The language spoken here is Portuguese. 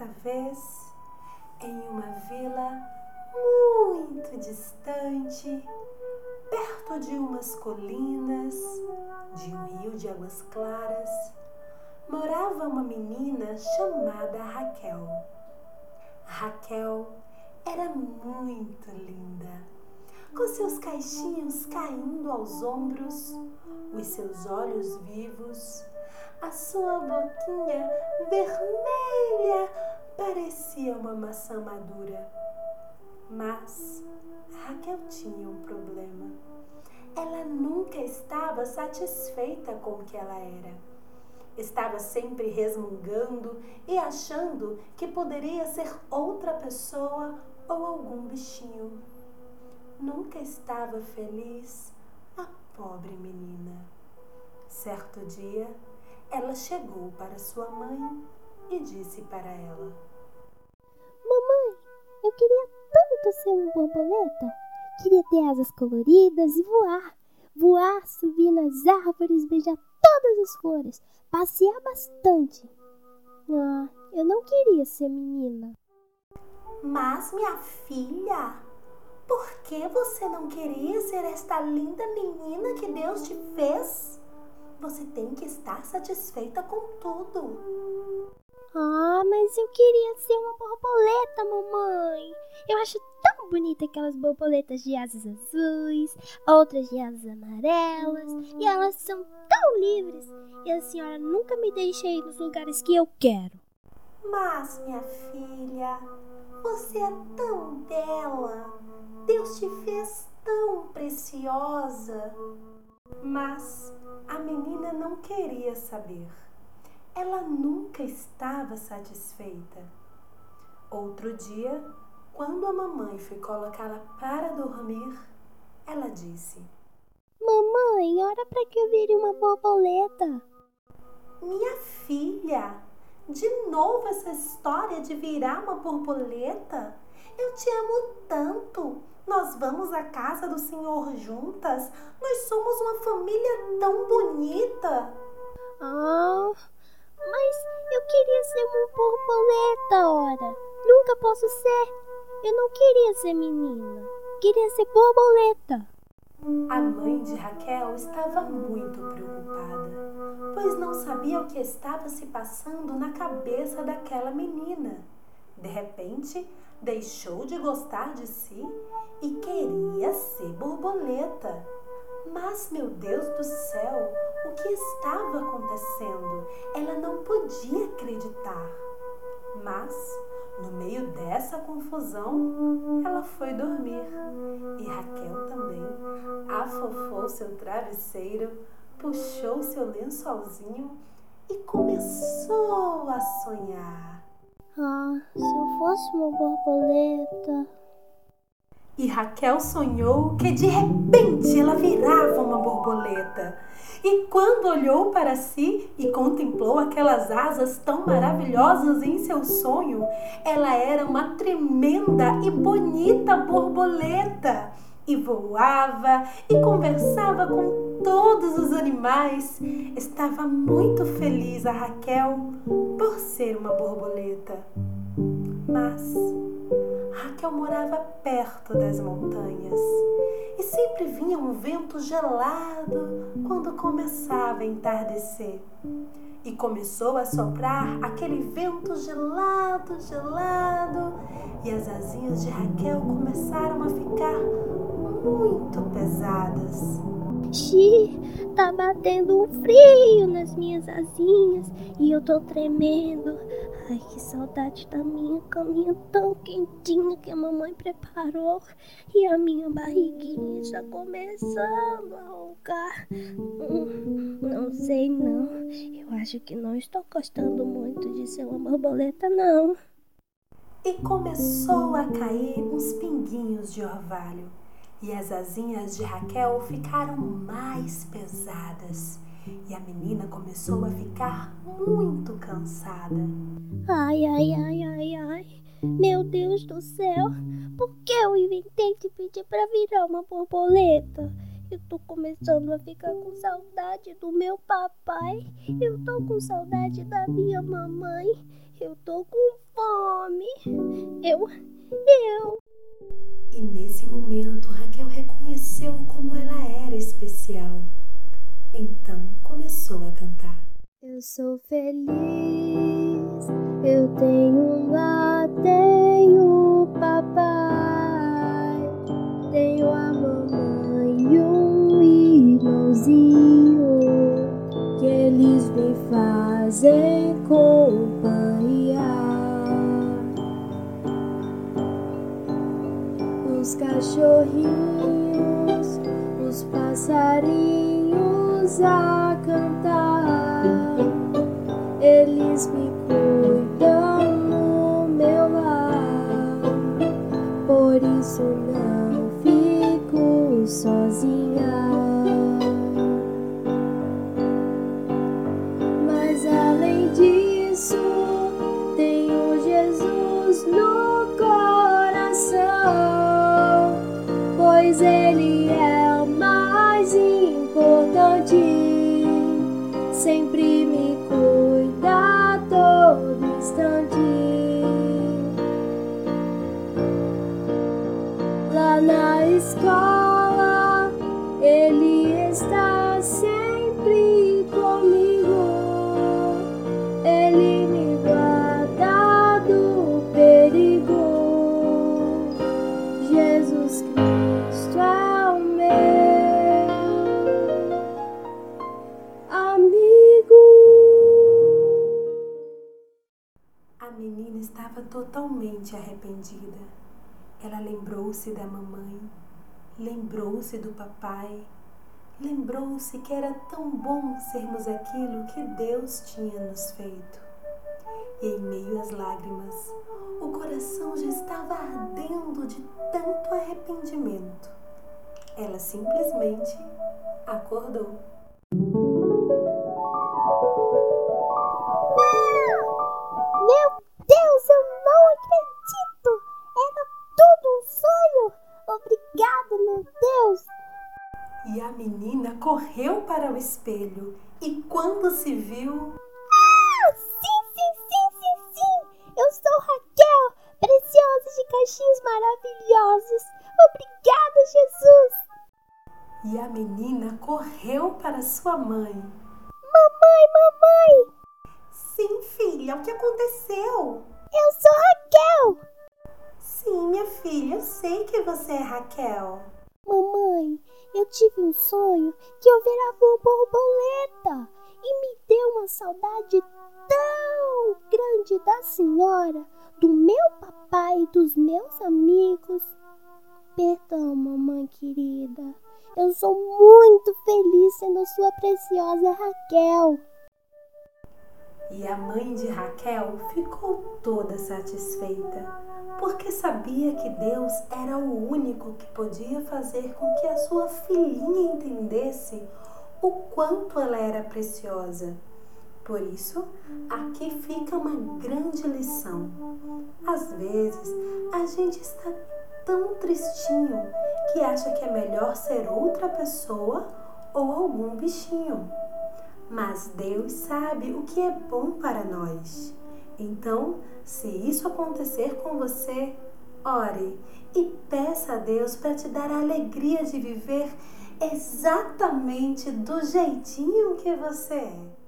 Certa vez, em uma vila muito distante, perto de umas colinas, de um rio de águas claras, morava uma menina chamada Raquel. Raquel era muito linda, com seus caixinhos caindo aos ombros, os seus olhos vivos a sua boquinha vermelha uma maçã madura. Mas Raquel tinha um problema. Ela nunca estava satisfeita com o que ela era. Estava sempre resmungando e achando que poderia ser outra pessoa ou algum bichinho. Nunca estava feliz a pobre menina. Certo dia, ela chegou para sua mãe e disse para ela: Mamãe, eu queria tanto ser uma borboleta. Queria ter asas coloridas e voar. Voar, subir nas árvores, beijar todas as flores, passear bastante. Ah, eu não queria ser menina. Mas, minha filha, por que você não queria ser esta linda menina que Deus te fez? Você tem que estar satisfeita com tudo. Ah, mas eu queria ser uma borboleta, mamãe. Eu acho tão bonita aquelas borboletas de asas azuis, outras de asas amarelas, e elas são tão livres. E a senhora nunca me deixa ir nos lugares que eu quero. Mas, minha filha, você é tão bela. Deus te fez tão preciosa. Mas a menina não queria saber. Ela nunca estava satisfeita. Outro dia, quando a mamãe foi colocá-la para dormir, ela disse: Mamãe, hora para que eu vire uma borboleta. Minha filha, de novo essa história de virar uma borboleta? Eu te amo tanto. Nós vamos à casa do Senhor juntas. Nós somos uma família tão bonita. Ah, eu ser uma borboleta, ora. Nunca posso ser. Eu não queria ser menina. Queria ser borboleta. A mãe de Raquel estava muito preocupada, pois não sabia o que estava se passando na cabeça daquela menina. De repente, deixou de gostar de si e queria ser borboleta. Mas, meu Deus do céu, o que estava acontecendo? Ela não podia acreditar. Mas, no meio dessa confusão, ela foi dormir. E Raquel também afofou seu travesseiro, puxou seu lençolzinho e começou a sonhar. Ah, se eu fosse uma borboleta. E Raquel sonhou que de repente ela virava uma borboleta. E quando olhou para si e contemplou aquelas asas tão maravilhosas em seu sonho, ela era uma tremenda e bonita borboleta e voava e conversava com todos os animais. Estava muito feliz a Raquel por ser uma borboleta. Mas Raquel morava perto das montanhas e sempre vinha um vento gelado quando começava a entardecer. E começou a soprar aquele vento gelado, gelado, e as asinhas de Raquel começaram a ficar muito pesadas. Xi, tá batendo um frio nas minhas asinhas e eu tô tremendo. Ai, que saudade da minha caminha tão quentinha que a mamãe preparou. E a minha barriguinha está começando a roncar. Hum, não sei não. Eu acho que não estou gostando muito de ser uma borboleta, não. E começou a cair uns pinguinhos de orvalho e as asinhas de Raquel ficaram mais pesadas e a menina começou a ficar muito cansada. Ai, ai, ai, ai, ai. Meu Deus do céu, por que eu inventei de pedir para virar uma borboleta? Eu tô começando a ficar com saudade do meu papai. Eu tô com saudade da minha mamãe. Eu tô com fome. Eu, eu. E nesse momento, Raquel reconheceu como ela era especial. Então começou a cantar. Eu sou feliz, eu tenho um lar, cachorrinhos, os passarinhos a cantar, eles me cuidam no meu lar, por isso não fico sozinha. Importante. Sempre me cuida todo instante. Lá na escola, estava totalmente arrependida. Ela lembrou-se da mamãe, lembrou-se do papai, lembrou-se que era tão bom sermos aquilo que Deus tinha nos feito. E em meio às lágrimas, o coração já estava ardendo de tanto arrependimento. Ela simplesmente acordou. Correu para o espelho e quando se viu, Ah, sim, sim, sim, sim, sim! Eu sou Raquel, preciosa de cachinhos maravilhosos! Obrigada, Jesus! e a menina correu para sua mãe. Mamãe, mamãe! Sim, filha, o que aconteceu? Eu sou Raquel! Sim, minha filha, eu sei que você é Raquel. Eu tive um sonho que eu virava uma borboleta e me deu uma saudade tão grande da senhora, do meu papai e dos meus amigos. Perdão, mamãe querida. Eu sou muito feliz sendo sua preciosa Raquel. E a mãe de Raquel ficou toda satisfeita, porque sabia que Deus era o único que podia fazer com que a sua filhinha entendesse o quanto ela era preciosa. Por isso, aqui fica uma grande lição. Às vezes, a gente está tão tristinho que acha que é melhor ser outra pessoa ou algum bichinho. Mas Deus sabe o que é bom para nós. Então, se isso acontecer com você, ore e peça a Deus para te dar a alegria de viver exatamente do jeitinho que você é.